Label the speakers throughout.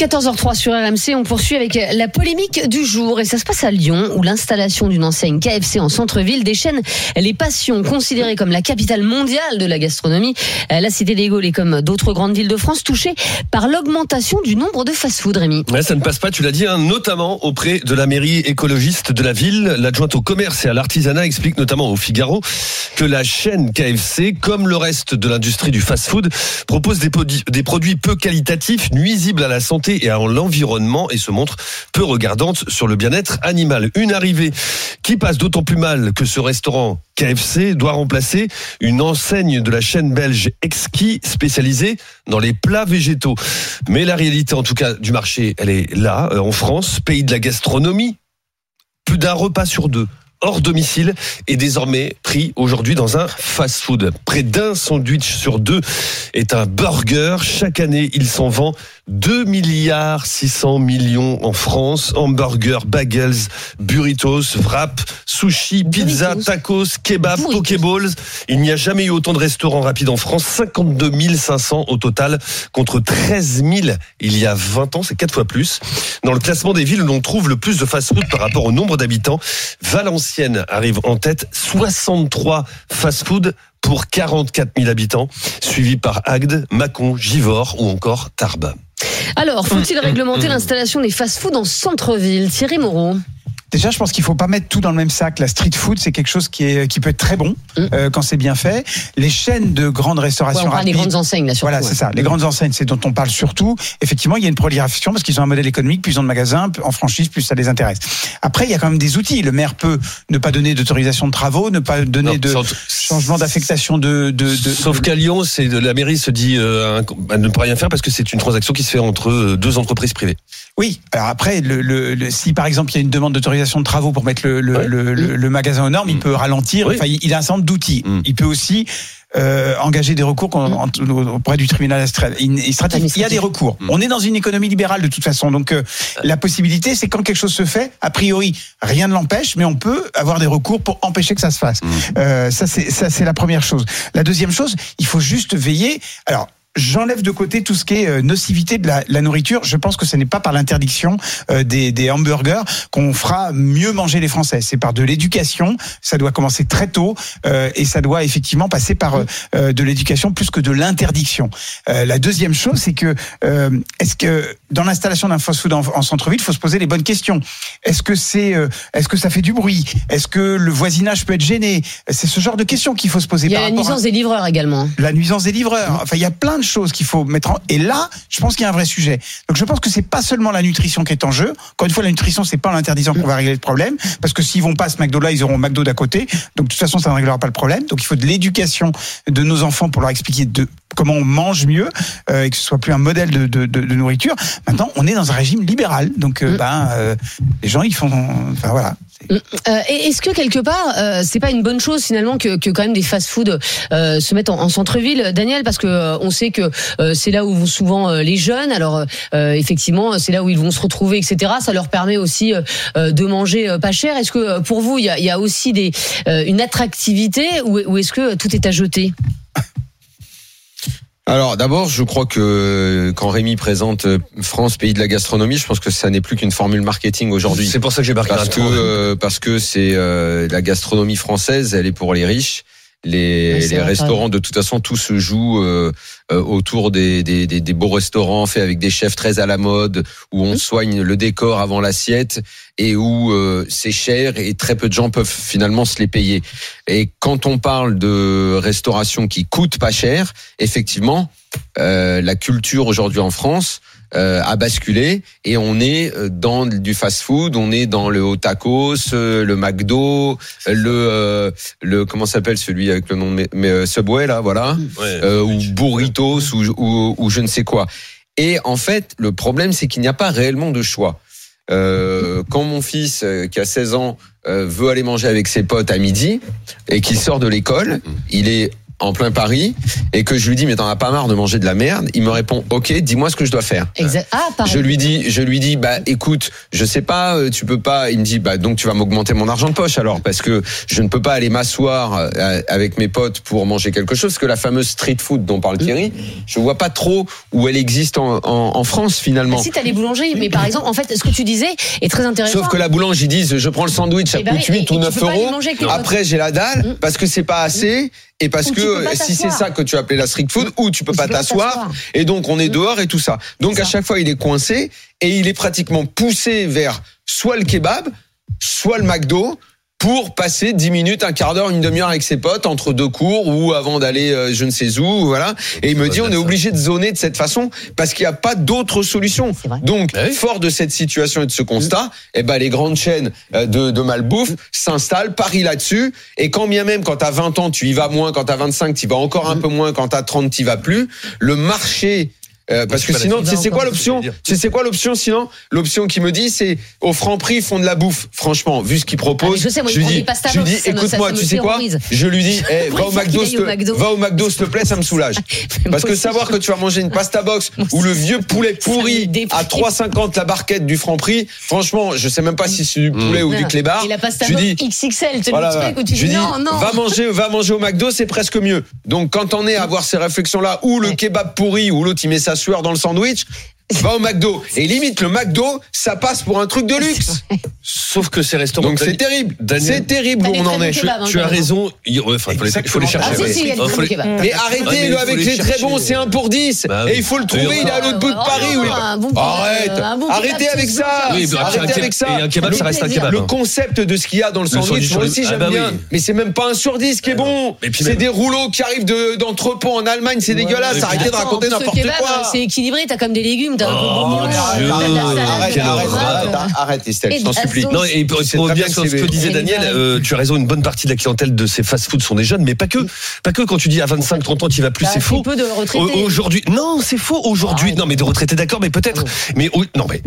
Speaker 1: 14h03 sur RMC, on poursuit avec la polémique du jour et ça se passe à Lyon où l'installation d'une enseigne KFC en centre-ville déchaîne les passions considérée comme la capitale mondiale de la gastronomie. La cité des Gaules est comme d'autres grandes villes de France touchée par l'augmentation du nombre de fast-food, Rémi.
Speaker 2: Ça ne passe pas, tu l'as dit, hein, notamment auprès de la mairie écologiste de la ville. L'adjointe au commerce et à l'artisanat explique notamment au Figaro que la chaîne KFC, comme le reste de l'industrie du fast-food, propose des produits peu qualitatifs, nuisibles à la santé et à l'environnement et se montre peu regardante sur le bien-être animal. Une arrivée qui passe d'autant plus mal que ce restaurant KFC doit remplacer une enseigne de la chaîne belge Exquis spécialisée dans les plats végétaux. Mais la réalité en tout cas du marché, elle est là, euh, en France, pays de la gastronomie. Plus d'un repas sur deux hors domicile est désormais pris aujourd'hui dans un fast-food. Près d'un sandwich sur deux est un burger. Chaque année, il s'en vend 2 milliards 600 millions en France. Hamburgers, bagels, burritos, wrap, sushi, pizza, tacos, kebab, pokeballs. Il n'y a jamais eu autant de restaurants rapides en France. 52 500 au total contre 13 000 il y a 20 ans. C'est quatre fois plus. Dans le classement des villes où l'on trouve le plus de fast-food par rapport au nombre d'habitants, Valenciennes arrive en tête. 63 fast-food pour 44 000 habitants, suivi par Agde, Mâcon, Givors ou encore Tarbes.
Speaker 1: Alors, faut-il réglementer l'installation des fast-foods en centre-ville? Thierry Moreau
Speaker 3: Déjà, je pense qu'il faut pas mettre tout dans le même sac. La street food, c'est quelque chose qui est qui peut être très bon mm. euh, quand c'est bien fait. Les chaînes de grandes restaurations
Speaker 1: ouais, on les grandes enseignes là.
Speaker 3: Surtout, voilà, c'est ça. Les grandes enseignes, c'est dont on parle surtout. Effectivement, il y a une prolifération parce qu'ils ont un modèle économique, plus ils ont de magasins en franchise, plus ça les intéresse. Après, il y a quand même des outils. Le maire peut ne pas donner d'autorisation de travaux, ne pas donner de changement d'affectation de, de, de,
Speaker 2: Sauf qu'à Lyon, c'est la mairie se dit euh, ne peut rien faire parce que c'est une transaction qui se fait entre euh, deux entreprises privées.
Speaker 3: Oui. Alors après, le, le, si par exemple il y a une demande d'autorisation de travaux pour mettre le, le magasin aux normes, il mm. peut ralentir. Enfin, il a un centre d'outils. Mm. Il peut aussi euh, engager des recours mm. auprès du tribunal administratif. Il y a des recours. On est dans une économie libérale de toute façon. Donc euh, la possibilité, c'est quand quelque chose se fait, a priori, rien ne l'empêche, mais on peut avoir des recours pour empêcher que ça se fasse. Euh, ça, c'est ça, c'est la première chose. La deuxième chose, il faut juste veiller. Alors J'enlève de côté tout ce qui est euh, nocivité de la, la nourriture. Je pense que ce n'est pas par l'interdiction euh, des, des, hamburgers qu'on fera mieux manger les Français. C'est par de l'éducation. Ça doit commencer très tôt euh, et ça doit effectivement passer par de l'éducation plus que de l'interdiction. la deuxième chose, c'est que est-ce que dans l'installation d'un fast-food en, en centre-ville, il faut se poser les bonnes questions. Est-ce que c'est, est-ce que ça fait du bruit? Est-ce que le voisinage peut être gêné? C'est ce genre de questions qu'il faut se poser.
Speaker 1: Il y a la nuisance des livreurs également.
Speaker 3: La nuisance des livreurs. Enfin, il y a plein de choses qu'il faut mettre en... Et là, je pense qu'il y a un vrai sujet. Donc je pense que c'est pas seulement la nutrition qui est en jeu. Encore une fois, la nutrition, c'est pas l'interdisant qu'on va régler le problème. Parce que s'ils vont pas à ce McDo-là, ils auront McDo d'à côté. Donc de toute façon, ça ne réglera pas le problème. Donc il faut de l'éducation de nos enfants pour leur expliquer de comment on mange mieux euh, et que ce soit plus un modèle de, de, de, nourriture. Maintenant, on est dans un régime libéral, donc euh, mm. ben euh, les gens ils font, enfin voilà.
Speaker 1: Mm. Est-ce que quelque part, c'est pas une bonne chose finalement que, que quand même des fast-food se mettent en, centre-ville, Daniel, parce que on sait que c'est là où vont souvent les jeunes. Alors effectivement, c'est là où ils vont se retrouver, etc. Ça leur permet aussi de manger pas cher. Est-ce que pour vous, il y a, y a, aussi des une attractivité ou, ou est-ce que tout est à jeter?
Speaker 4: Alors d'abord, je crois que quand Rémi présente euh, France pays de la gastronomie, je pense que ça n'est plus qu'une formule marketing aujourd'hui.
Speaker 2: C'est pour ça que j'ai marqué
Speaker 4: parce que euh, parce que c'est euh, la gastronomie française, elle est pour les riches. Les, les restaurants, de toute façon, tout se joue euh, euh, autour des, des, des, des, beaux restaurants faits avec des chefs très à la mode, où on mmh. soigne le décor avant l'assiette et où euh, c'est cher et très peu de gens peuvent finalement se les payer. Et quand on parle de restauration qui coûte pas cher, effectivement, la culture aujourd'hui en France euh, a basculé et on est euh, dans du fast-food, on est dans le tacos, euh, le McDo, le le comment s'appelle celui avec le nom de mais, Subway là, voilà, ou burritos ou, ou, ou je ne sais quoi. Et en fait, le problème c'est qu'il n'y a pas réellement de choix. Euh, quand mon fils qui a 16 ans veut aller manger avec ses potes à midi et qu'il sort de l'école, il est en plein Paris et que je lui dis mais t'en as pas marre de manger de la merde, il me répond ok, dis-moi ce que je dois faire.
Speaker 1: Exact. Ah,
Speaker 4: je lui dis, je lui dis bah écoute, je sais pas, euh, tu peux pas. Il me dit bah donc tu vas m'augmenter mon argent de poche alors parce que je ne peux pas aller m'asseoir euh, avec mes potes pour manger quelque chose. que la fameuse street food dont parle Thierry, je vois pas trop où elle existe en, en, en France finalement.
Speaker 1: Ah, si t'as les boulangers, mais par exemple en fait ce que tu disais est très intéressant.
Speaker 4: Sauf que la boulange ils disent je prends le sandwich ça eh ben coûte 8 ou 9 euros. Après j'ai la dalle mm. parce que c'est pas assez et parce que si c'est ça que tu appelles la street food, ou tu peux pas t'asseoir, et donc on est mmh. dehors et tout ça. Donc à chaque fois il est coincé et il est pratiquement poussé vers soit le kebab, soit le McDo, pour passer 10 minutes, un quart d'heure, une demi-heure avec ses potes entre deux cours ou avant d'aller euh, je ne sais où, voilà. Et il me dit on est obligé de zoner de cette façon parce qu'il n'y a pas d'autre solution. Donc bah fort de cette situation et de ce constat, eh ben les grandes chaînes euh, de, de malbouffe s'installent, parient là-dessus. Et quand bien même quand t'as 20 ans tu y vas moins, quand t'as 25 tu y vas encore un mm. peu moins, quand t'as 30 tu y vas plus. Le marché euh, parce que sinon, c'est quoi l'option C'est quoi l'option sinon? L'option qui me dit, c'est au franc prix, ils font de la bouffe. Franchement, vu ce qu'ils proposent,
Speaker 1: ah, je, sais, moi,
Speaker 4: je,
Speaker 1: lui dis,
Speaker 4: je dis, écoute-moi, tu sais quoi? Je lui dis, va au McDo, va au McDo, s'il te plaît, ça me soulage. Parce que savoir que tu vas manger une pasta box ou le vieux poulet pourri à 3,50 la barquette du franc prix, franchement, je sais même pas si c'est du poulet ou du clébard.
Speaker 1: Et la pasta box XXL, tu le
Speaker 4: tu dis non, non. Va manger, va manger au McDo, c'est presque mieux. Donc quand on est à avoir ces réflexions-là, ou le kebab pourri, ou l'autre il met sa sueur dans le sandwich, va au McDo. Et limite, le McDo, ça passe pour un truc de luxe.
Speaker 2: Sauf que ces restaurants.
Speaker 4: Donc c'est terrible. C'est terrible où on en est.
Speaker 2: Tu, as raison. Il, faut, les, chercher.
Speaker 4: Mais arrêtez avec les très bons, c'est un pour 10. Bah et il faut le trouver, il est à l'autre bout de Paris. Arrête. Arrêtez avec ça. Arrêtez avec ça.
Speaker 2: un kebab, ça reste un kebab.
Speaker 4: Le hein. concept de ce qu'il y a dans le sandwich, moi aussi ah j'aime bah bien. Mais c'est même pas un sur 10 qui est ah bon. C'est des rouleaux qui arrivent d'entrepôt en Allemagne, c'est dégueulasse. Arrêtez de raconter n'importe quoi.
Speaker 1: C'est équilibré, t'as comme des légumes, t'as un
Speaker 4: Arrête, Estelle, je t'en supplie.
Speaker 2: Non, et pour bien sur ce que disait Daniel, euh, tu as raison, une bonne partie de la clientèle de ces fast-foods sont des jeunes, mais pas que. Pas que quand tu dis à 25, 30 ans, tu vas plus, c'est faux. Aujourd'hui, non, c'est faux. Aujourd'hui, non, mais de retraités, d'accord, mais peut-être. Mais non, mais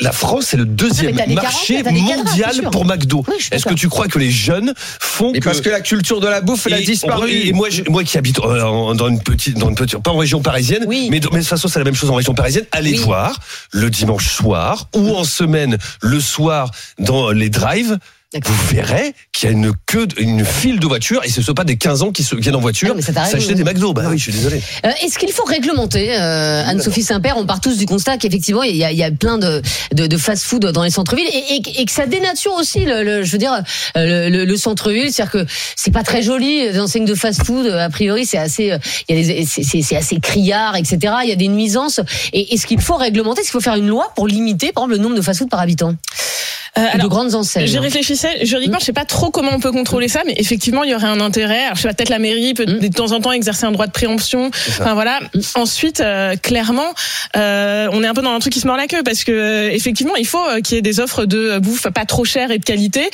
Speaker 2: la France, c'est le deuxième marché mondial pour McDo. Est-ce que tu crois que les jeunes font que
Speaker 4: parce que la culture de la bouffe, elle a disparu.
Speaker 2: Et moi, moi qui habite euh, dans une petite, dans une petite, pas en région parisienne, mais de toute façon, c'est la même chose en région parisienne. Allez voir le dimanche soir ou en semaine le soir dans les drives vous verrez qu'il y a une queue, une file de voitures et ce ne sont pas des 15 ans qui se viennent en voiture ah, s'acheter des McDo. Bah oui, je suis désolé.
Speaker 1: Euh, est-ce qu'il faut réglementer, euh, Anne-Sophie Saint-Père? On part tous du constat qu'effectivement il y, y a plein de, de, de fast-food dans les centres-villes et, et, que ça dénature aussi, le, je veux dire, euh, le, le, centre-ville, c'est-à-dire que c'est pas très joli. Les enseignes de fast-food, a priori, c'est assez, c'est assez criard, etc. Il y a des nuisances. Et est-ce qu'il faut réglementer? Est-ce qu'il faut faire une loi pour limiter, par exemple, le nombre de fast-food par habitant?
Speaker 5: Euh, de grandes enseignes. Je réfléchissais, juridiquement, je sais pas trop comment on peut contrôler ça, mais effectivement, il y aurait un intérêt. Alors, je sais pas, peut-être la mairie peut mm. de temps en temps exercer un droit de préemption. Enfin voilà. Mm. Ensuite, euh, clairement, euh, on est un peu dans un truc qui se mord la queue parce que euh, effectivement, il faut euh, qu'il y ait des offres de bouffe pas trop chères et de qualité.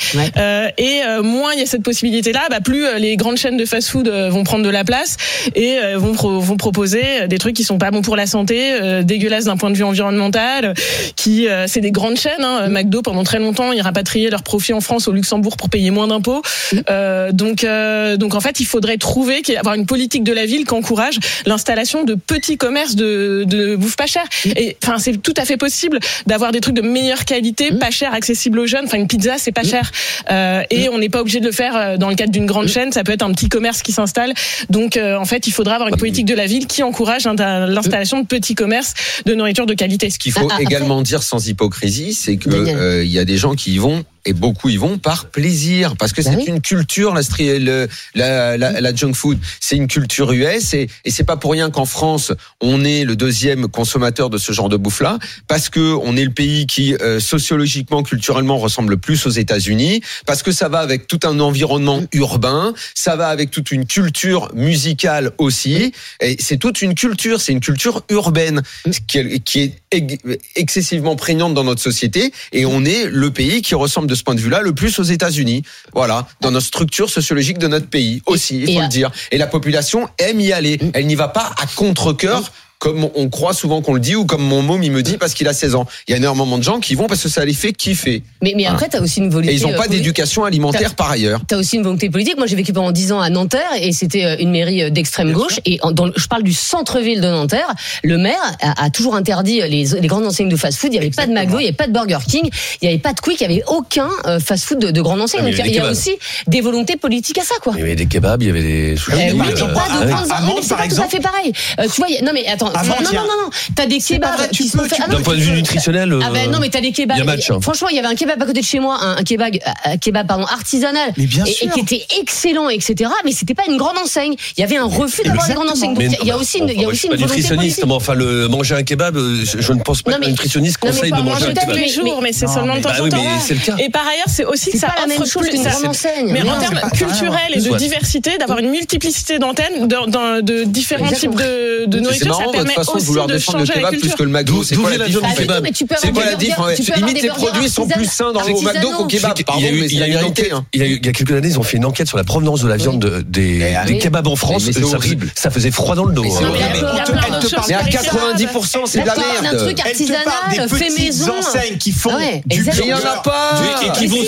Speaker 5: et moins il y a cette possibilité-là, bah, plus les grandes chaînes de fast-food vont prendre de la place et vont vont proposer des trucs qui sont pas bons pour la santé, dégueulasses d'un point de vue environnemental. Qui c'est des grandes chaînes. Hein, McDo pendant très longtemps ils rapatriaient leurs profits en France au Luxembourg pour payer moins d'impôts. Euh, donc, euh, donc en fait, il faudrait trouver, avoir une politique de la ville qui encourage l'installation de petits commerces de, de bouffe pas cher. Et enfin, c'est tout à fait possible d'avoir des trucs de meilleure qualité, pas cher, accessible aux jeunes. Enfin, une pizza, c'est pas cher. Euh, et on n'est pas obligé de le faire dans le cadre d'une grande chaîne. Ça peut être un petit commerce qui s'installe. Donc, euh, en fait, il faudra avoir une politique de la ville qui encourage l'installation de petits commerces de nourriture de qualité.
Speaker 4: Ce qu'il faut ah, ah, également dire sans hypocrisie, c'est que il y a des gens qui y vont et beaucoup y vont par plaisir, parce que
Speaker 1: Bah
Speaker 4: c'est
Speaker 1: oui.
Speaker 4: une culture, la, le- la, la, la junk food. C'est une culture US et, et c'est pas pour rien qu'en France, on est le deuxième consommateur de ce genre de bouffe-là, parce que on est le pays qui, euh, sociologiquement, culturellement, ressemble le plus aux États-Unis, parce que ça va avec tout un environnement urbain, ça va avec toute une culture musicale aussi, et c'est toute une culture, c'est une culture urbaine qui est, qui est ex- excessivement prégnante dans notre société, et on est le pays qui ressemble de ce point de vue-là le plus aux États-Unis. Voilà, dans notre structure sociologique de notre pays aussi, il faut le dire. Et la population aime y aller. Elle n'y va pas à contre-cœur. Comme on croit souvent qu'on le dit, ou comme mon môme il me dit parce qu'il a 16 ans. Il y a énormément de gens qui vont parce que ça les fait kiffer.
Speaker 1: Mais, mais après, tu as aussi une volonté.
Speaker 4: Et ils n'ont
Speaker 1: euh,
Speaker 4: pas d'éducation alimentaire par ailleurs.
Speaker 1: T'as aussi une volonté politique. Moi, j'ai vécu pendant 10 ans à Nanterre et c'était euh, une mairie euh, d'extrême gauche. Et en- dans, le- je parle du centre-ville de Nanterre. Le maire a, a toujours interdit les, les grandes enseignes de fast-food. Il n'y avait pas de McDo, il n'y avait pas de Burger King, il n'y avait pas de Quick, il n'y avait aucun euh, fast-food de, de grande enseigne.
Speaker 2: Ah,
Speaker 1: Donc
Speaker 2: il y
Speaker 1: a aussi des volontés politiques à ça, quoi.
Speaker 2: Il y avait des kebabs, il y avait des sushis.
Speaker 1: Eh oui,
Speaker 3: par
Speaker 1: mais
Speaker 3: exemple,
Speaker 1: pas de
Speaker 3: à-
Speaker 1: grandes
Speaker 3: à
Speaker 1: enseignes,
Speaker 3: Mende,
Speaker 1: mais c'est
Speaker 3: par
Speaker 1: pas tout à
Speaker 3: exemple.
Speaker 1: fait pareil. Euh, tu vois, y a- non mais attends, Non, non, non, non, t'as des kebabs
Speaker 3: vrai, tu
Speaker 1: qui sont
Speaker 3: peux,
Speaker 2: D'un point de vue nutritionnel,
Speaker 1: Ah ben
Speaker 2: euh,
Speaker 1: non mais t'as des kebabs.
Speaker 2: il y a match, hein.
Speaker 1: Franchement il y avait un kebab à côté de chez moi, un, kebab, un kebab pardon artisanal,
Speaker 3: Mais bien
Speaker 1: et, et
Speaker 3: sûr.
Speaker 1: qui était excellent etc. Mais c'était pas une grande enseigne. Il y avait un refus d'avoir des grandes enseignes. Il y a aussi une, il y a aussi
Speaker 2: suis
Speaker 1: une
Speaker 2: nutritionniste, mais enfin, le, manger un kebab, euh, je, ne pense pas
Speaker 1: mais-
Speaker 2: nutritionniste conseille de
Speaker 1: manger
Speaker 2: un
Speaker 1: peut-être
Speaker 5: tous
Speaker 2: kebab.
Speaker 5: les jours, mais, c'est seulement de temps
Speaker 2: Bah
Speaker 5: en
Speaker 2: oui,
Speaker 5: temps.
Speaker 2: mais c'est le cas.
Speaker 5: Et par ailleurs, c'est aussi que
Speaker 1: C'est
Speaker 5: ça
Speaker 1: pas la même
Speaker 5: offre
Speaker 1: chose
Speaker 5: plus.
Speaker 1: qu'une
Speaker 5: ça-
Speaker 1: grande enseigne.
Speaker 5: Mais en termes culturels et de diversité, d'avoir une multiplicité d'antennes, de, différents types de, nourriture, ça
Speaker 4: votre façon de vouloir
Speaker 5: de
Speaker 4: défendre le kebab plus que le McDo. C'est quoi la
Speaker 2: la viande du
Speaker 1: Ah,
Speaker 4: différence C'est quoi la différence Limite, les produits sont plus sains dans le. McDo qu'au kebab.
Speaker 2: Il y a il y a il y a il y a quelques années, ils ont fait une enquête sur la provenance de la viande de- des,
Speaker 1: oui.
Speaker 2: kebabs en France.
Speaker 4: Mais c'est horrible.
Speaker 2: ça faisait froid dans le dos.
Speaker 4: Mais
Speaker 5: Il y a
Speaker 4: à
Speaker 5: avec les
Speaker 4: 90%, c'est de la
Speaker 1: D'accord, un
Speaker 4: merde.
Speaker 1: truc
Speaker 3: Elle te parle des
Speaker 1: artisanal, fait
Speaker 3: petites
Speaker 1: maison.
Speaker 3: enseignes qui font
Speaker 1: Ah
Speaker 3: du
Speaker 4: il n'y en a pas
Speaker 2: Et qui vont, vont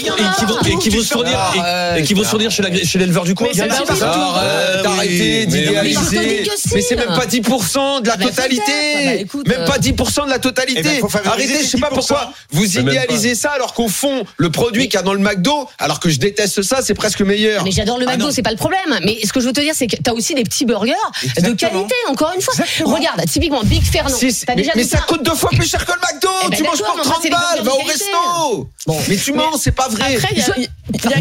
Speaker 2: se fournir, et, et qui vont se fournir chez l'éleveur du coin.
Speaker 5: Mais c'est pas
Speaker 1: partout.
Speaker 4: Arrête,
Speaker 2: Ah oui,
Speaker 4: arrêtez d'idéaliser.
Speaker 1: Mais
Speaker 4: c'est même pas 10% de la
Speaker 1: Ah bah,
Speaker 4: totalité.
Speaker 1: peut-être. Bah,
Speaker 4: Même
Speaker 1: euh,
Speaker 4: pas 10% de la
Speaker 3: Eh ben,
Speaker 4: totalité.
Speaker 3: faut favoriser
Speaker 4: Arrêtez, je sais pas
Speaker 3: 10%.
Speaker 4: pourquoi vous idéalisez ça alors qu'au fond, le produit qu'il y a dans le McDo, alors que je déteste ça, c'est presque meilleur.
Speaker 1: Mais j'adore le
Speaker 3: Ah
Speaker 1: McDo, c'est pas le problème. Mais ce que je veux te dire, c'est que t'as aussi des petits burgers de qualité, encore une fois. Regarde, typiquement, Big Fernand.
Speaker 4: Mais, ça coûte deux fois plus cher que le McDo.
Speaker 1: Eh ben
Speaker 4: tu manges pour
Speaker 1: mais enfin,
Speaker 4: 30
Speaker 1: c'est des
Speaker 4: balles, va au resto. Mais tu mens, c'est pas vrai.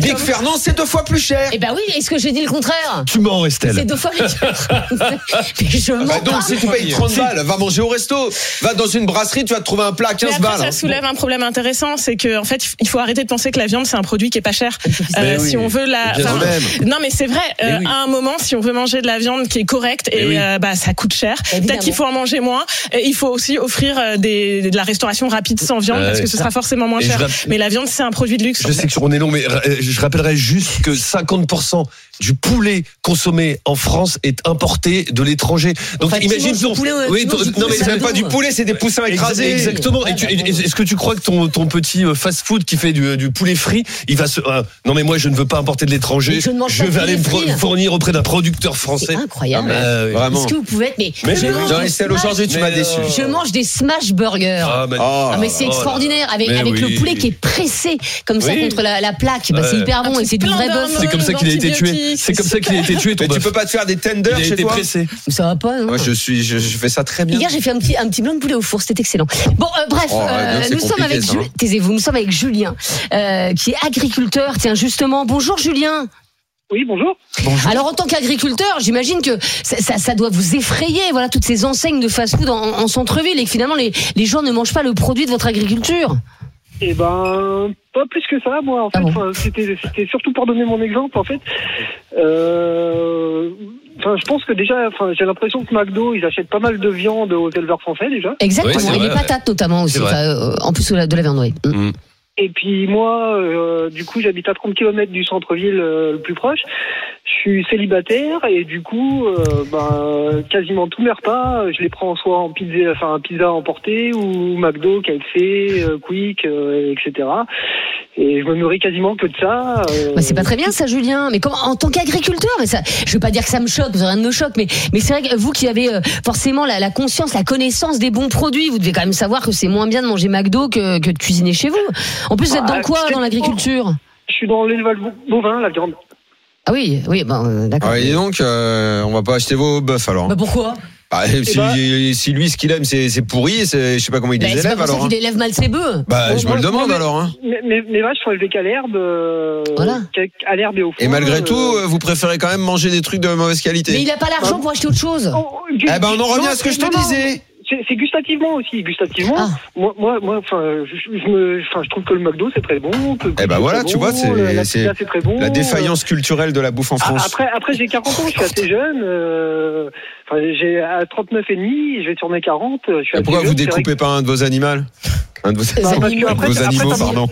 Speaker 4: Big Fernand, c'est deux fois plus cher.
Speaker 1: Eh ben oui, est-ce que j'ai dit le contraire?
Speaker 2: Tu mens,
Speaker 1: C'est
Speaker 2: Estelle.
Speaker 1: deux fois plus cher. Mais je mens
Speaker 4: Bah donc,
Speaker 1: pas.
Speaker 4: si tu payes 30 balles, va manger au resto. Va dans une brasserie, tu vas te trouver un plat à
Speaker 5: Mais
Speaker 4: 15
Speaker 5: après,
Speaker 4: balles.
Speaker 5: ça
Speaker 4: hein.
Speaker 5: soulève un problème intéressant, c'est que en fait, il faut arrêter de penser que la viande c'est un produit qui est pas cher. Euh,
Speaker 2: oui.
Speaker 5: Si on veut la, enfin, non mais c'est vrai. euh,
Speaker 2: Mais oui.
Speaker 5: À un moment, si on veut manger de la viande qui est correcte et
Speaker 2: oui.
Speaker 5: euh, bah ça coûte cher, peut-être qu'il faut en manger moins. Et il faut aussi offrir des, de la restauration rapide sans viande parce que ce sera forcément moins
Speaker 2: Et
Speaker 5: cher.
Speaker 2: rapp-
Speaker 5: Mais la viande c'est un produit de luxe.
Speaker 2: Je sais que on est long, mais je rappellerai juste que 50% du poulet consommé en France est importé de l'étranger. Donc
Speaker 1: Enfin,
Speaker 2: imagine ton
Speaker 1: poulet,
Speaker 2: oui, ton- non mais
Speaker 4: C'est pas du poulet, c'est des poussins écrasés.
Speaker 2: Exactement. Et tu-
Speaker 1: bah,
Speaker 2: Est-ce que tu crois que ton, ton petit euh, fast-food qui fait du, du poulet frit, il va se euh, non mais moi je ne veux pas importer de l'étranger.
Speaker 1: Je
Speaker 2: vais aller me fournir auprès d'un producteur
Speaker 1: C'est
Speaker 2: français.
Speaker 1: incroyable.
Speaker 2: Ah, oui.
Speaker 4: Vraiment.
Speaker 1: Est-ce que vous pouvez être mais,
Speaker 2: Mais
Speaker 4: Dans les
Speaker 1: smash-
Speaker 4: aujourd'hui, tu m'as
Speaker 2: Mais,
Speaker 4: déçu.
Speaker 2: euh,
Speaker 1: Je mange des smash burgers.
Speaker 2: Ah, bah,
Speaker 4: Oh.
Speaker 1: Ah mais c'est
Speaker 2: Oh là
Speaker 1: extraordinaire avec avec
Speaker 2: oui.
Speaker 1: le poulet qui est pressé comme ça contre la, la plaque. Bah, c'est hyper bon et c'est du vrai bœuf.
Speaker 2: C'est comme ça qu'il a été tué. C'est comme ça qu'il a été tué ton
Speaker 4: Mais tu peux pas te faire des tenders
Speaker 2: a
Speaker 4: chez toi
Speaker 2: pressé.
Speaker 1: Ça va pas. non
Speaker 4: Moi, je suis, je, je fais ça très bien.
Speaker 1: Hier, j'ai fait un petit, un petit blanc de poulet au four, c'était excellent. Bon, euh, bref,
Speaker 4: Oh,
Speaker 1: euh, nous sommes avec
Speaker 4: ça,
Speaker 1: Ju-
Speaker 4: hein.
Speaker 1: taisez-vous, nous sommes avec Julien, euh, qui est agriculteur. Tiens, justement, bonjour Julien.
Speaker 6: Oui, bonjour.
Speaker 1: Alors, en tant qu'agriculteur, j'imagine que ça, ça, ça doit vous effrayer, voilà, toutes ces enseignes de fast-food en, en centre-ville, et que finalement les, les gens ne mangent pas le produit de votre agriculture.
Speaker 6: Eh ben, pas plus que ça, moi. En fait,
Speaker 1: Ah bon
Speaker 6: Enfin, c'était, c'était surtout pour donner mon exemple. En fait, Euh, enfin, je pense que déjà, enfin, j'ai l'impression que McDo, ils achètent pas mal de viande aux éleveurs français déjà.
Speaker 1: Exactement,
Speaker 2: Oui,
Speaker 1: et
Speaker 2: vrai,
Speaker 1: les
Speaker 2: ouais.
Speaker 1: patates notamment aussi, enfin, euh, en plus de la, de la viande, oui. Mm.
Speaker 6: Et puis moi, euh, du coup, j'habite à 30 km du centre-ville euh, le plus proche. Je suis célibataire et du coup, euh, ben, quasiment tous mes repas, je les prends soit en pizza, enfin pizza emporté ou McDo, KFC, euh, Quick, euh, etc. Et je me nourris quasiment que de ça. euh,
Speaker 1: Bah, c'est pas très bien ça, Julien. Mais comment, en tant qu'agriculteur, ça, je veux pas dire que ça me choque, rien ne me choque, mais, mais c'est vrai que vous qui avez forcément la, la conscience, la connaissance des bons produits, vous devez quand même savoir que c'est moins bien de manger McDo que, que de cuisiner chez vous. En plus, vous êtes
Speaker 6: Bah,
Speaker 1: dans quoi
Speaker 6: c'est-
Speaker 1: dans l'agriculture
Speaker 6: Je suis dans l'élevage bovin, la viande.
Speaker 1: Ah oui, oui, ben, d'accord.
Speaker 4: Ah, et donc, euh, on va pas acheter vos bœufs alors.
Speaker 1: Bah pourquoi
Speaker 4: Ah, si, bah, si, lui, ce qu'il aime, c'est pourri, je sais pas comment il bah, les élève alors.
Speaker 1: C'est hein. élève mal ses bœufs.
Speaker 4: Bah, je me le demande alors. Hein.
Speaker 6: Mais, mais, vaches sont élevées qu'à l'herbe. Euh, voilà. À l'herbe et au fond.
Speaker 4: Et malgré tout, euh, vous préférez quand même manger des trucs de mauvaise qualité.
Speaker 1: Mais il a pas l'argent pour acheter autre chose. Oh,
Speaker 4: eh ben, on en revient à ce que je te disais
Speaker 6: c'est gustativement aussi. Gustativement, ah. moi, moi, moi, enfin, je, je, me, je trouve que le McDo c'est très bon.
Speaker 4: eh ben voilà, tu vois, c'est la, bon, la défaillance culturelle de la bouffe en France.
Speaker 6: Après, après j'ai 40 ans, je suis assez jeune. Euh, j'ai à 39 et demi, je vais tourner 40. Je suis
Speaker 4: pourquoi vous découpez pas un de vos animaux? Un de vos, animaux, animaux pardon.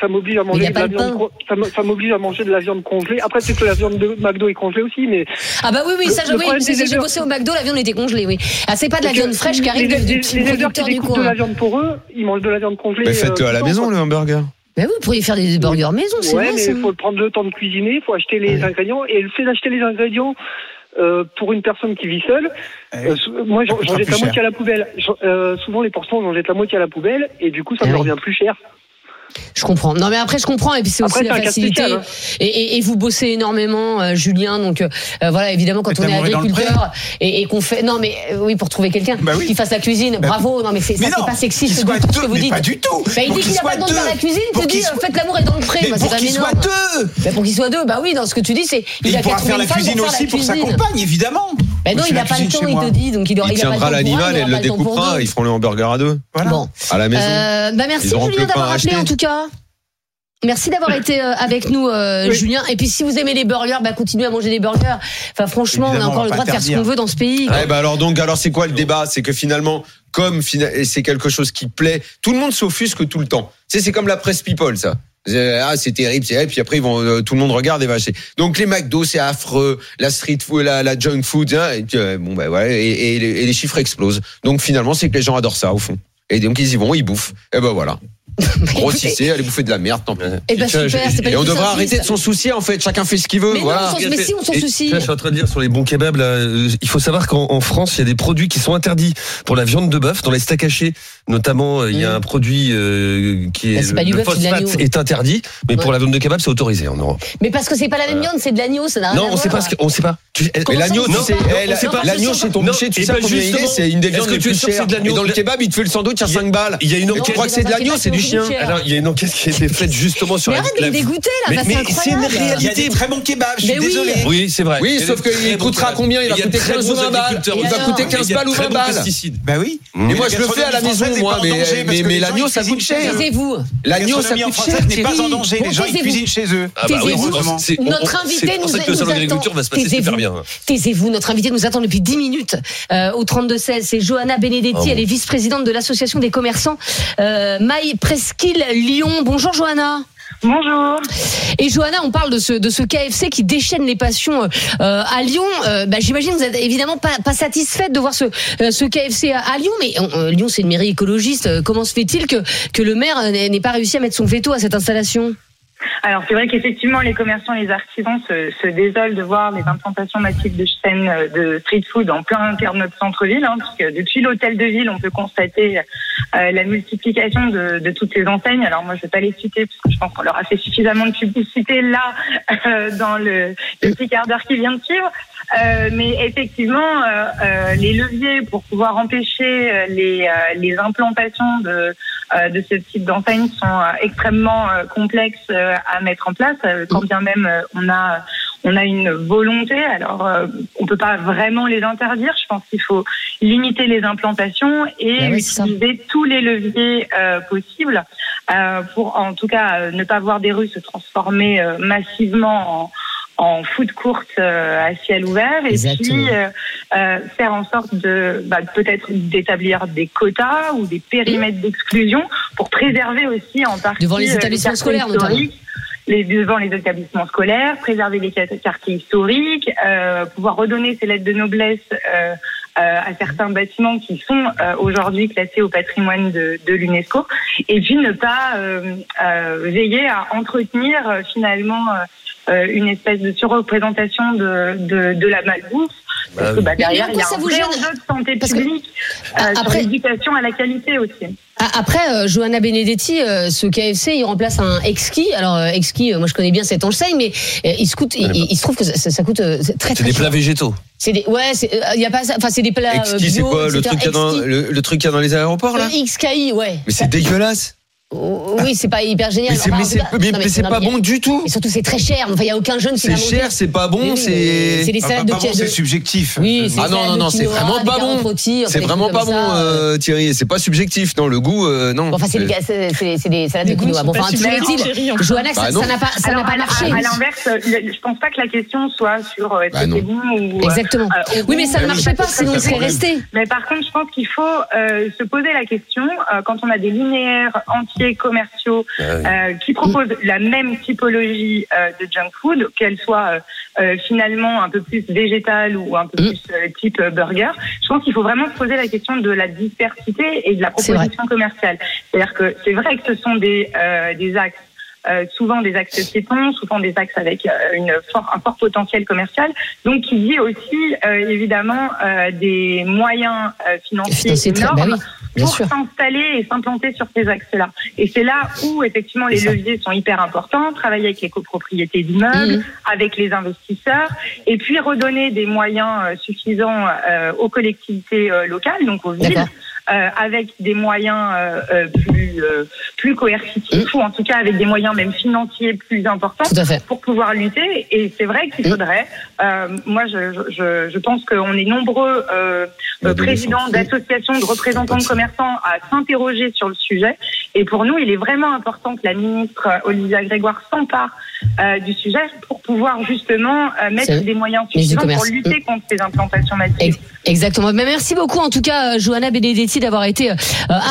Speaker 6: Ça m'oblige à manger de la viande. Ça m'oblige à manger de la viande congelée. Après, c'est que la viande de McDo est congelée aussi, mais.
Speaker 1: Ah bah oui, oui, ça, oui, j'ai bossé au McDo, la viande était congelée, oui. Ah, c'est pas de la viande fraîche qui arrive du petit producteur du
Speaker 6: coin. de la viande pour eux, ils mangent de la viande congelée.
Speaker 4: Mais faites-le à la euh, maison, le hamburger.
Speaker 1: Mais vous pourriez faire des burgers maison, c'est
Speaker 6: Ouais, mais il faut prendre le temps de cuisiner, il faut acheter les ingrédients. Et le fait d'acheter les ingrédients, euh, pour une personne qui vit seule, eh euh, moi j'en jette la moitié à la poubelle. Euh, souvent les portions j'en jette la moitié à la poubelle et du coup ça eh me revient plus cher.
Speaker 1: Je comprends. Non, mais après, je comprends. Et puis, c'est aussi la facilité. Hein. Et, et, et, vous bossez énormément, euh, Julien. Donc, euh, voilà, évidemment, quand on est agriculteur et, et qu'on fait. Non, mais euh, oui, pour trouver quelqu'un bah qui fasse la cuisine. Bah bravo. Non, mais c'est ça, c'est pas sexiste
Speaker 3: ce que vous dites. Pas du tout.
Speaker 1: Bah, il dit qu'il n'a pas besoin de faire la cuisine. Il te dit, faites l'amour et dans le pré.
Speaker 3: Pour qu'il soit deux.
Speaker 1: pour qu'il soit deux. Bah oui, dans ce que tu dis, c'est.
Speaker 3: Il, pourra faire la cuisine aussi pour sa compagne, évidemment.
Speaker 1: Mais non, il n'a pas le temps, il te dit. Donc, il
Speaker 4: tiendra l'animal, elle le découpera. Ils feront le hamburger à deux. Bon. À la maison.
Speaker 1: Bah, merci, Julien, d'avoir appelé, en tout cas. Merci d'avoir été euh, avec nous, euh, Julien. Et puis, si vous aimez les burgers, bah, continuez à manger des burgers. Enfin, franchement, on a encore le droit de faire ce qu'on veut dans ce pays.
Speaker 4: Ouais, bah alors donc, alors c'est quoi le débat? C'est que finalement, comme c'est quelque chose qui plaît, tout le monde s'offusque tout le temps. Tu sais, c'est comme la presse people, ça. Ah, c'est terrible, c'est et puis après ils vont, euh, tout le monde regarde et va acheter. Donc les McDo c'est affreux, la street food, la, junk food, hein, et, bon ben voilà, et, et, les chiffres explosent. Donc finalement c'est que les gens adorent ça au fond. Et donc ils y vont, ils bouffent. Et ben voilà. Grossissez, allez bouffer de la merde, tant pis.
Speaker 1: Et, eh ben, super,
Speaker 4: et on devrait arrêter de s'en soucier en fait, chacun fait ce qu'il veut.
Speaker 1: Mais,
Speaker 4: voilà.
Speaker 1: non, mais si on s'en soucie.
Speaker 2: je suis en train de dire sur les bons kebabs, là, euh, il faut savoir qu'en France, il y a des produits qui sont interdits pour la viande de bœuf, dans les steaks hachés notamment. Euh, il y a mm. un produit euh, qui est, bah, est le phosphate est interdit, mais pour la viande de kebab, c'est autorisé en Europe.
Speaker 1: Mais parce que c'est pas la même viande, c'est de l'agneau, ça n'a
Speaker 4: rien Non, on sait pas, on sait pas. Mais l'agneau, tu sais, l'agneau chez ton boucher, tu sais est, c'est une des viandes les plus chères. Et dans le kebab, il te fait le sandwich à 5 balles.
Speaker 2: Il y a une
Speaker 4: tu crois que c'est de l'agneau, c'est du chien.
Speaker 2: Alors, il y a une enquête qui a été faite justement sur
Speaker 1: la. Mais dégoûté là,
Speaker 3: mais c'est une réalité. Il y a des très bons kebabs, je suis désolé.
Speaker 2: Oui, c'est vrai.
Speaker 4: Oui, sauf qu'il coûtera combien? Il va coûter 15 ou 20 balles. Il va coûter 15 balles ou 20 balles.
Speaker 3: Bah oui.
Speaker 4: Et moi, je le fais à la maison, moi, mais l'agneau, ça coûte cher.
Speaker 1: Taisez-vous.
Speaker 4: L'agneau, ça coûte cher.
Speaker 3: n'est pas en danger. Les gens, ils cuisinent chez eux.
Speaker 1: Ah bah notre invité nous attend. Taisez-vous. Notre invité nous attend depuis 10 minutes euh, au 32-16. C'est Johanna Benedetti. Elle est vice-présidente de l'association des commerçants Maille Presqu'île Lyon. Bonjour Johanna.
Speaker 7: Bonjour.
Speaker 1: Et Johanna, on parle de ce, de ce KFC qui déchaîne les passions euh, à Lyon. Euh, bah, J'imagine que vous êtes évidemment pas, pas satisfaite de voir ce, euh, ce KFC à, Lyon, mais Lyon c'est une mairie écologiste. Comment se fait-il que, que le maire n'ait pas réussi à mettre son veto à cette installation?
Speaker 7: Alors c'est vrai qu'effectivement les commerçants et les artisans se, se, désolent de voir les implantations massives de chaînes de street food en plein cœur de notre centre-ville, hein, puisque depuis l'hôtel de ville on peut constater euh, la multiplication de, de, toutes ces enseignes. Alors moi je vais pas les citer parce que je pense qu'on leur a fait suffisamment de publicité là euh, dans le, le, petit quart d'heure qui vient de suivre. Euh, mais effectivement, euh, euh, les leviers pour pouvoir empêcher les, les implantations de, de ce type d'enseigne sont extrêmement complexes à mettre en place, quand bien même on a on a une volonté. Alors, on peut pas vraiment les interdire. Je pense qu'il faut limiter les implantations et ben utiliser tous les leviers possibles pour, en tout cas, ne pas voir des rues se transformer massivement en en foot courte euh, à ciel ouvert. Et puis euh, euh, faire en sorte de bah, peut-être d'établir des quotas ou des périmètres d'exclusion pour préserver aussi en partie
Speaker 1: devant les établissements scolaires notamment.
Speaker 7: les, devant les établissements scolaires, préserver les quartiers historiques, euh, pouvoir redonner ces lettres de noblesse euh, à certains bâtiments qui sont aujourd'hui classés au patrimoine de, de l'UNESCO, et puis ne pas veiller à entretenir finalement une espèce de surreprésentation de, de, de la malbouffe.
Speaker 1: Bah
Speaker 7: Parce que bah, derrière, il y a un vrai enjeu de santé publique, euh, sur l'éducation à la qualité aussi.
Speaker 1: Après, euh, Johanna Benedetti, euh, ce KFC, il remplace un Exki. Alors, euh, Exki, moi je connais bien cette enseigne, mais euh, il, se coûte, il, il se trouve que ça, ça coûte euh, très très
Speaker 2: C'est des plats végétaux.
Speaker 1: C'est des, ouais, euh, il y a pas, ça- enfin c'est des plats. euh,
Speaker 4: Exquis, c'est quoi le truc qu'il y a dans
Speaker 1: Exquis.
Speaker 4: le, le truc qu'il y a dans les aéroports là?
Speaker 1: Euh, XKI, ouais.
Speaker 4: Mais c'est dégueulasse.
Speaker 1: Oh, Oui, c'est pas hyper génial.
Speaker 4: Mais c'est
Speaker 1: Enfin,
Speaker 4: c'est c'est pas bon du tout.
Speaker 1: Et surtout, c'est très cher. Enfin, il y a aucun jeune qui
Speaker 4: C'est cher, c'est pas bon,
Speaker 1: oui, mais C'est des
Speaker 3: Ah,
Speaker 1: salades
Speaker 3: pas
Speaker 1: de
Speaker 3: bon,
Speaker 1: de-
Speaker 3: c'est subjectif.
Speaker 1: Oui, c'est
Speaker 4: Ah non non non, c'est vraiment pas bon. C'est vraiment pas bon,
Speaker 1: ça.
Speaker 4: euh, Thierry. C'est pas subjectif. Non, le goût, euh, non.
Speaker 1: Bon, Enfin, c'est des, c'est- c'est- c'est des salades de quinoa.
Speaker 5: sont
Speaker 1: Bon, enfin. Johanna, ça n'a pas, ça n'a
Speaker 7: Alors,
Speaker 1: pas
Speaker 7: à-
Speaker 1: marché.
Speaker 7: À, l'inverse, je pense pas que la question soit sur euh, est-ce
Speaker 4: Bah
Speaker 7: que c'est bon ou. euh,
Speaker 1: Exactement.
Speaker 7: euh,
Speaker 1: Oui, mais ça ne
Speaker 7: euh,
Speaker 1: marchait pas,
Speaker 7: c'est
Speaker 1: sinon il
Speaker 7: très
Speaker 1: serait resté.
Speaker 7: Mais par contre, je pense qu'il faut euh, se poser la question euh, quand on a des linéaires commerciaux euh, qui proposent la même typologie euh, de junk food, qu'elle soit euh, euh, finalement un peu plus végétale ou un peu
Speaker 1: Mm.
Speaker 7: plus euh, type euh, burger. Je pense qu'il faut vraiment se poser la question de la diversité et de la proposition commerciale. C'est-à-dire que c'est vrai que ce sont des euh, des axes euh, souvent des axes piétons, souvent des axes avec euh, une fort, un fort potentiel commercial, donc qui dit aussi euh, évidemment euh, des moyens euh, financiers
Speaker 1: Financier très-
Speaker 7: énormes
Speaker 1: bah oui, bien
Speaker 7: pour s'installer et s'implanter sur ces axes-là. Et c'est là où effectivement les leviers sont hyper importants, travailler avec les copropriétés d'immeubles,
Speaker 1: Mhm.
Speaker 7: avec les investisseurs, et puis redonner des moyens euh, suffisants euh, aux collectivités euh, locales, donc aux villes. Euh, avec des moyens euh, euh, plus euh, plus coercitifs ou en tout cas avec des moyens même financiers plus importants pour pouvoir lutter. Et c'est vrai qu'il
Speaker 1: Mm.
Speaker 7: faudrait. euh, moi, je, je, je pense qu'on est nombreux présidents d'associations, de représentants de commerçants à s'interroger sur le sujet. Et pour nous, il est vraiment important que la ministre Olivia Grégoire s'empare euh, du sujet pour pouvoir justement euh, mettre des moyens suffisants pour lutter contre ces implantations massives.
Speaker 1: Ex- Exactement. Mais merci beaucoup en tout cas, euh, Johanna Benedetti, d'avoir été euh,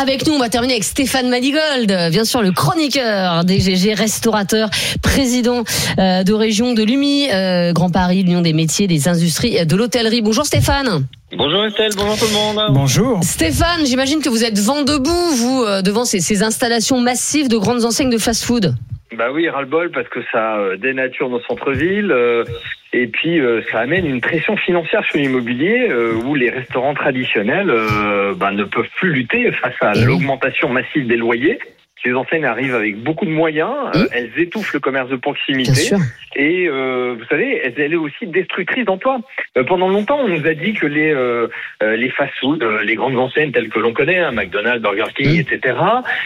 Speaker 1: avec nous. On va terminer avec Stéphane Manigold, euh, bien sûr le chroniqueur des GG, restaurateur, président euh, de région de l'UMI, euh, Grand Paris, l'Union des métiers, des industries, de l'hôtellerie. Bonjour Stéphane.
Speaker 8: Bonjour Estelle, bonjour tout le monde.
Speaker 3: Bonjour.
Speaker 1: Stéphane, j'imagine que vous êtes vent debout, vous, euh, devant ces, ces installations massives de grandes enseignes de fast-food.
Speaker 8: Bah oui, ras-le-bol parce que ça euh, dénature nos centres-villes euh, et puis euh, ça amène une pression financière sur l'immobilier euh, où les restaurants traditionnels euh, bah, ne peuvent plus lutter face à
Speaker 1: Eh
Speaker 8: l'augmentation massive des loyers. Les enseignes arrivent avec beaucoup de moyens, euh, elles étouffent le commerce de proximité et euh, vous savez, elle, elle est aussi destructrice d'emplois. Euh, pendant longtemps, on nous a dit que les euh, les fast-food, les grandes enseignes telles que l'on connaît, hein, McDonald's, Burger King, etc.,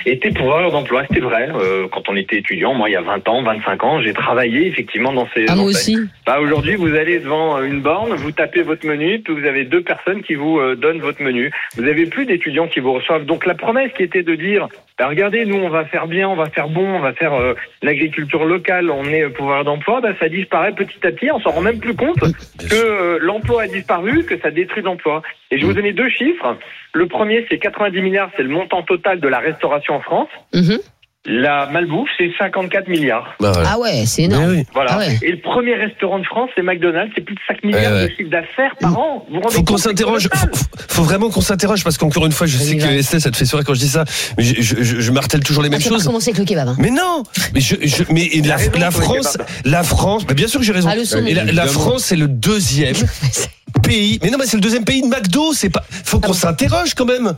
Speaker 8: étaient pourvoyeurs d'emplois. C'était vrai. Quand on était étudiant, moi, il y a 20 ans, 25 ans, j'ai travaillé effectivement dans ces
Speaker 1: Ah, moi aussi.
Speaker 8: Bah, aujourd'hui, vous allez devant une borne, vous tapez votre menu, puis vous avez deux personnes qui vous donnent votre menu. Vous avez plus d'étudiants qui vous reçoivent. Donc la promesse qui était de dire, bah, regardez, nous on va faire bien, on va faire bon, on va faire euh, l'agriculture locale, on est euh, pouvoir d'emploi, bah, ça disparaît petit à petit. On s'en rend même plus compte que euh, l'emploi a disparu, que ça détruit l'emploi. Et je vais vous donner deux chiffres. Le premier, c'est 90 milliards, c'est le montant total de la restauration en France.
Speaker 1: Mhm.
Speaker 8: La malbouffe, c'est 54 milliards.
Speaker 2: Bah, voilà.
Speaker 1: Ah ouais, c'est énorme.
Speaker 2: Mais oui.
Speaker 8: Voilà.
Speaker 1: Ah ouais.
Speaker 8: Et le premier restaurant de France, c'est McDonald's, c'est plus de 5 milliards
Speaker 2: Ouais, ouais.
Speaker 8: de chiffre d'affaires par an. Vous vous rendez
Speaker 2: Faut qu'on s'interroge. Faut, vraiment qu'on s'interroge parce qu'encore une fois, je sais que. Estelle, ça te fait sourire quand je dis ça, mais je, je, je- je martèle toujours les
Speaker 1: Ah,
Speaker 2: mêmes choses.
Speaker 1: commencer avec le kebab. hein.
Speaker 2: Mais non, mais je, je mais et la,
Speaker 8: raison
Speaker 2: la France, la France, mais bien sûr que j'ai raison.
Speaker 1: Ah.
Speaker 2: Et la, la. France, c'est le deuxième pays. Mais non, mais c'est le deuxième pays de McDo. C'est pas. Faut qu'on s'interroge quand même.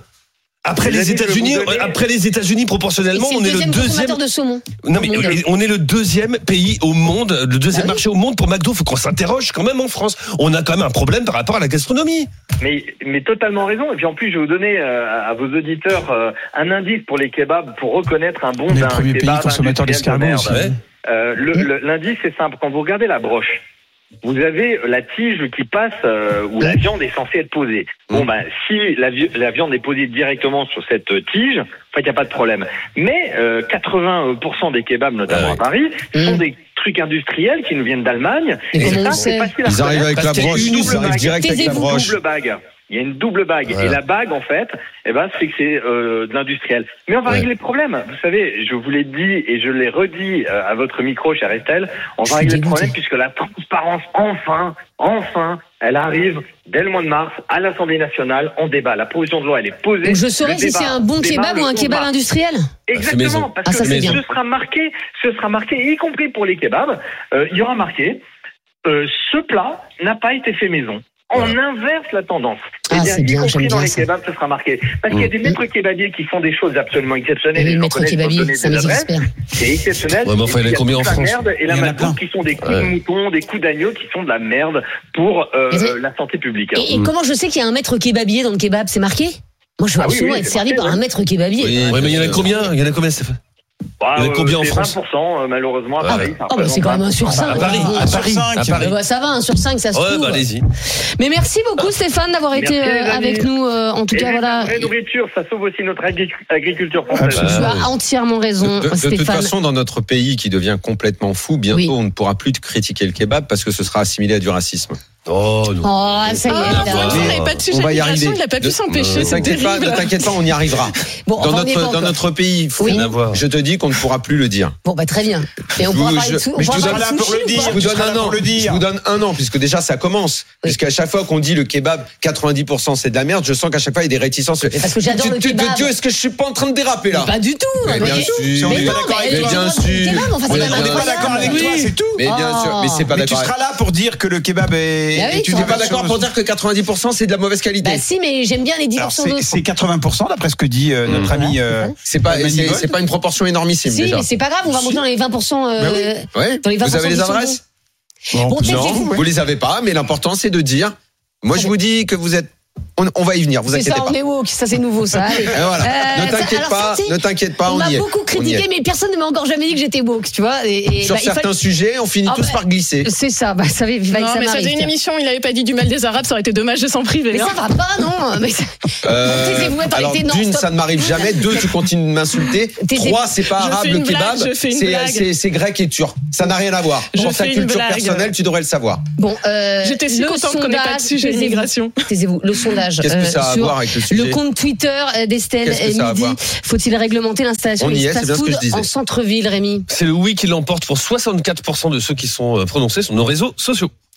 Speaker 2: Après
Speaker 8: Les
Speaker 2: États-Unis,
Speaker 8: donner-
Speaker 2: après les États-Unis proportionnellement, on
Speaker 1: le
Speaker 2: est le
Speaker 1: deuxième de saumon.
Speaker 2: Non mais on est le deuxième pays au monde, le deuxième
Speaker 1: Ah oui.
Speaker 2: marché au monde pour McDo. Faut qu'on s'interroge quand même en France. On a quand même un problème par rapport à la gastronomie.
Speaker 8: Mais, mais totalement raison. Et puis en plus, je vais vous donner euh, à vos auditeurs euh, un indice pour les kebabs pour reconnaître un bon
Speaker 3: On est le premier pays consommateur d'escargots.
Speaker 8: Euh, le- le- L'indice, c'est simple. Quand vous regardez la broche, vous avez la tige qui passe euh, où la viande est censée être posée. Bon, ben, si la, vi- la viande est posée directement sur cette euh, tige, en fait, il n'y a pas de problème. Mais euh, 80% des kebabs, notamment
Speaker 2: Ouais.
Speaker 8: à Paris, sont
Speaker 1: Mm.
Speaker 8: des trucs industriels qui nous viennent d'Allemagne.
Speaker 1: Et on
Speaker 8: ça, c'est facile à
Speaker 4: Ils arrivent avec la broche, ils arrivent direct avec la broche.
Speaker 8: Double bague. Il y a une double bague. Et la bague, en fait, eh ben, c'est que c'est euh, de l'industriel. Mais on va régler le problème. Vous savez, je vous l'ai dit et je l'ai redit euh, à votre micro, cher Estelle, on va régler le problème puisque la transparence, enfin, enfin, elle arrive dès le mois de mars à l'Assemblée nationale en débat. La proposition de loi, elle est posée.
Speaker 1: Donc je saurais si c'est un bon kebab ou un kebab industriel
Speaker 8: Exactement, parce
Speaker 1: Ah,
Speaker 8: que ce sera marqué, ce sera marqué, y compris pour les kebabs, euh, il y aura marqué, ce plat n'a pas été fait maison. On inverse la tendance.
Speaker 1: Ah,
Speaker 8: Eh bien,
Speaker 1: c'est
Speaker 8: y
Speaker 1: bien,
Speaker 8: compris dans
Speaker 1: bien
Speaker 8: les
Speaker 1: ça.
Speaker 8: kebabs, ce sera marqué. Parce qu'il y a des maîtres kebabiers qui font des choses absolument exceptionnelles.
Speaker 1: Oui,
Speaker 8: et j'en
Speaker 1: maître
Speaker 8: connais, je peux
Speaker 1: kebabier,
Speaker 8: donner
Speaker 1: ça
Speaker 8: des
Speaker 1: me
Speaker 8: adresses.
Speaker 1: désespère.
Speaker 8: C'est exceptionnel.
Speaker 2: Ouais, mais enfin,
Speaker 8: Et
Speaker 2: il y en a combien en France
Speaker 8: merde et la
Speaker 3: Il y en a
Speaker 8: malbouffe
Speaker 3: plein.
Speaker 8: qui sont des coups
Speaker 2: Ouais.
Speaker 8: de mouton, des coups d'agneau qui sont de la merde pour euh,
Speaker 1: c'est-
Speaker 8: la santé publique.
Speaker 1: Et, et comment je sais qu'il y a un maître kebabier dans le kebab? C'est marqué? Moi, je veux
Speaker 8: Ah
Speaker 1: absolument
Speaker 8: oui,
Speaker 1: être
Speaker 8: c'est
Speaker 1: servi par un maître kebabier.
Speaker 4: Oui.
Speaker 2: Ouais, mais il y en a combien? Il y en a combien, Stéphane?
Speaker 8: Bah,
Speaker 2: a combien en France
Speaker 8: 20% euh, malheureusement à
Speaker 2: Ouais.
Speaker 8: Paris. ça
Speaker 1: Oh, bah, c'est quand même un sur cinq.
Speaker 2: À Paris,
Speaker 3: Un
Speaker 2: à
Speaker 3: sur
Speaker 2: Paris,
Speaker 3: cinq.
Speaker 2: à Paris.
Speaker 1: Bah, ça va, un sur 5, ça se
Speaker 2: Ouais,
Speaker 1: trouve.
Speaker 2: bah allez-y.
Speaker 1: Mais merci beaucoup Stéphane d'avoir été euh, avec nous. euh, en tout
Speaker 8: Et
Speaker 1: cas,
Speaker 8: la
Speaker 1: voilà.
Speaker 8: vraie nourriture, ça sauve aussi notre agri- agriculture française.
Speaker 1: Tu
Speaker 2: Ah,
Speaker 1: as entièrement raison,
Speaker 4: De, de-
Speaker 1: Stéphane.
Speaker 4: toute façon, dans notre pays qui devient complètement fou, bientôt
Speaker 1: Oui.
Speaker 4: on ne pourra plus critiquer le kebab parce que ce sera assimilé à du racisme.
Speaker 2: Oh non.
Speaker 1: Oh, ça y est.
Speaker 5: Ah,
Speaker 1: là.
Speaker 5: pour une fois, on
Speaker 4: Mais
Speaker 5: n'avait pas de sujet
Speaker 4: on va y arriver.
Speaker 5: il n'a pas pu s'empêcher.
Speaker 4: Ne t'inquiète pas, ne
Speaker 5: terrible.
Speaker 4: t'inquiète pas, on y arrivera.
Speaker 1: Bon,
Speaker 4: Dans
Speaker 1: enfin,
Speaker 4: notre, dans notre pays, faut-
Speaker 1: Oui.
Speaker 4: Je te dis qu'on ne pourra plus le dire.
Speaker 1: Bon, bah très bien. Et on
Speaker 4: Je
Speaker 1: pourra parler de
Speaker 4: mais je vous
Speaker 3: donne là pour le dire.
Speaker 4: Je vous donne un an.
Speaker 3: pour le dire.
Speaker 4: Je vous donne un an puisque déjà ça commence. Puisqu'à chaque fois qu'on dit le kebab 90% c'est de la merde, je sens qu'à chaque fois il y a des réticences.
Speaker 1: parce que j'adore le kebab.
Speaker 4: Dieu, est-ce que je suis pas en train de déraper là?
Speaker 1: Pas du tout.
Speaker 4: Mais bien sûr.
Speaker 3: On
Speaker 1: Mais
Speaker 3: n'est
Speaker 1: non,
Speaker 3: pas d'accord
Speaker 1: mais
Speaker 3: avec
Speaker 4: Mais
Speaker 3: toi.
Speaker 4: On
Speaker 3: n'est pas d'accord avec toi, c'est tout.
Speaker 4: Mais bien sûr, mais c'est pas
Speaker 3: Mais tu seras là pour dire que le kebab est.
Speaker 1: Ah oui,
Speaker 3: est
Speaker 1: tu
Speaker 4: T'es pas d'accord pour dire que 90% c'est de la mauvaise qualité
Speaker 1: Bah si, mais j'aime bien les 10%
Speaker 3: Alors, c'est
Speaker 1: d'autres.
Speaker 3: c'est 80% d'après ce que dit euh, notre
Speaker 4: Mmh.
Speaker 3: ami. euh,
Speaker 4: C'est pas, c'est, une proportion énormissime
Speaker 1: Si,
Speaker 4: déjà.
Speaker 1: mais c'est pas grave, on va monter dans les 20%. euh,
Speaker 4: Ouais.
Speaker 1: Dans les
Speaker 4: Vous
Speaker 1: 20%
Speaker 4: avez les adresses
Speaker 3: bon,
Speaker 1: Bon,
Speaker 3: non,
Speaker 1: taisez-vous.
Speaker 3: ouais.
Speaker 4: Vous les avez pas, mais l'important c'est de dire. Moi je vous dis que vous êtes. On, on va y venir, vous
Speaker 1: C'est
Speaker 4: inquiétez
Speaker 1: ça,
Speaker 4: pas.
Speaker 1: on est woke, ça c'est nouveau ça. Allez.
Speaker 4: Et voilà.
Speaker 1: Euh,
Speaker 4: ne t'inquiète pas, ne t'inquiète pas,
Speaker 1: On
Speaker 4: on,
Speaker 1: m'a
Speaker 4: y est.
Speaker 1: beaucoup critiqué, mais personne ne m'a encore jamais dit que j'étais woke, tu vois. Et, et
Speaker 4: Sur
Speaker 1: bah,
Speaker 4: certains
Speaker 1: fallait-
Speaker 4: sujets, on finit
Speaker 1: Ah,
Speaker 4: tous
Speaker 1: bah,
Speaker 4: par glisser.
Speaker 1: C'est ça, bah, ça, va-
Speaker 5: Non,
Speaker 1: ça
Speaker 5: mais ça
Speaker 1: m'arrive.
Speaker 5: faisait une émission, il n'avait pas dit du mal des Arabes, ça aurait été dommage de s'en priver.
Speaker 1: Mais
Speaker 5: hein.
Speaker 1: ça va pas, non. Mais ça-
Speaker 4: Euh, alors d'une, ça ne m'arrive jamais. Deux, tu continues de m'insulter. Trois, c'est pas arabe le kebab. C'est, grec et turc. Ça n'a rien à voir.
Speaker 5: Je
Speaker 4: Pour ta
Speaker 5: fais une
Speaker 4: culture
Speaker 5: blague.
Speaker 4: personnelle, tu devrais le savoir.
Speaker 1: Bon, euh,
Speaker 5: J'étais si
Speaker 1: le
Speaker 5: contente qu'on n'ait pas de sujet immigration.
Speaker 1: Taisez-vous, le sondage.
Speaker 4: Qu'est-ce que
Speaker 1: euh,
Speaker 4: ça a à
Speaker 1: sur
Speaker 4: voir avec le sujet
Speaker 1: Le compte Twitter euh, d'Estelle midi. Faut-il réglementer l'installation des
Speaker 4: est, disais.
Speaker 1: en centre-ville, Rémi?
Speaker 2: C'est le oui qui l'emporte pour 64% de ceux qui sont euh, prononcés sur nos réseaux sociaux.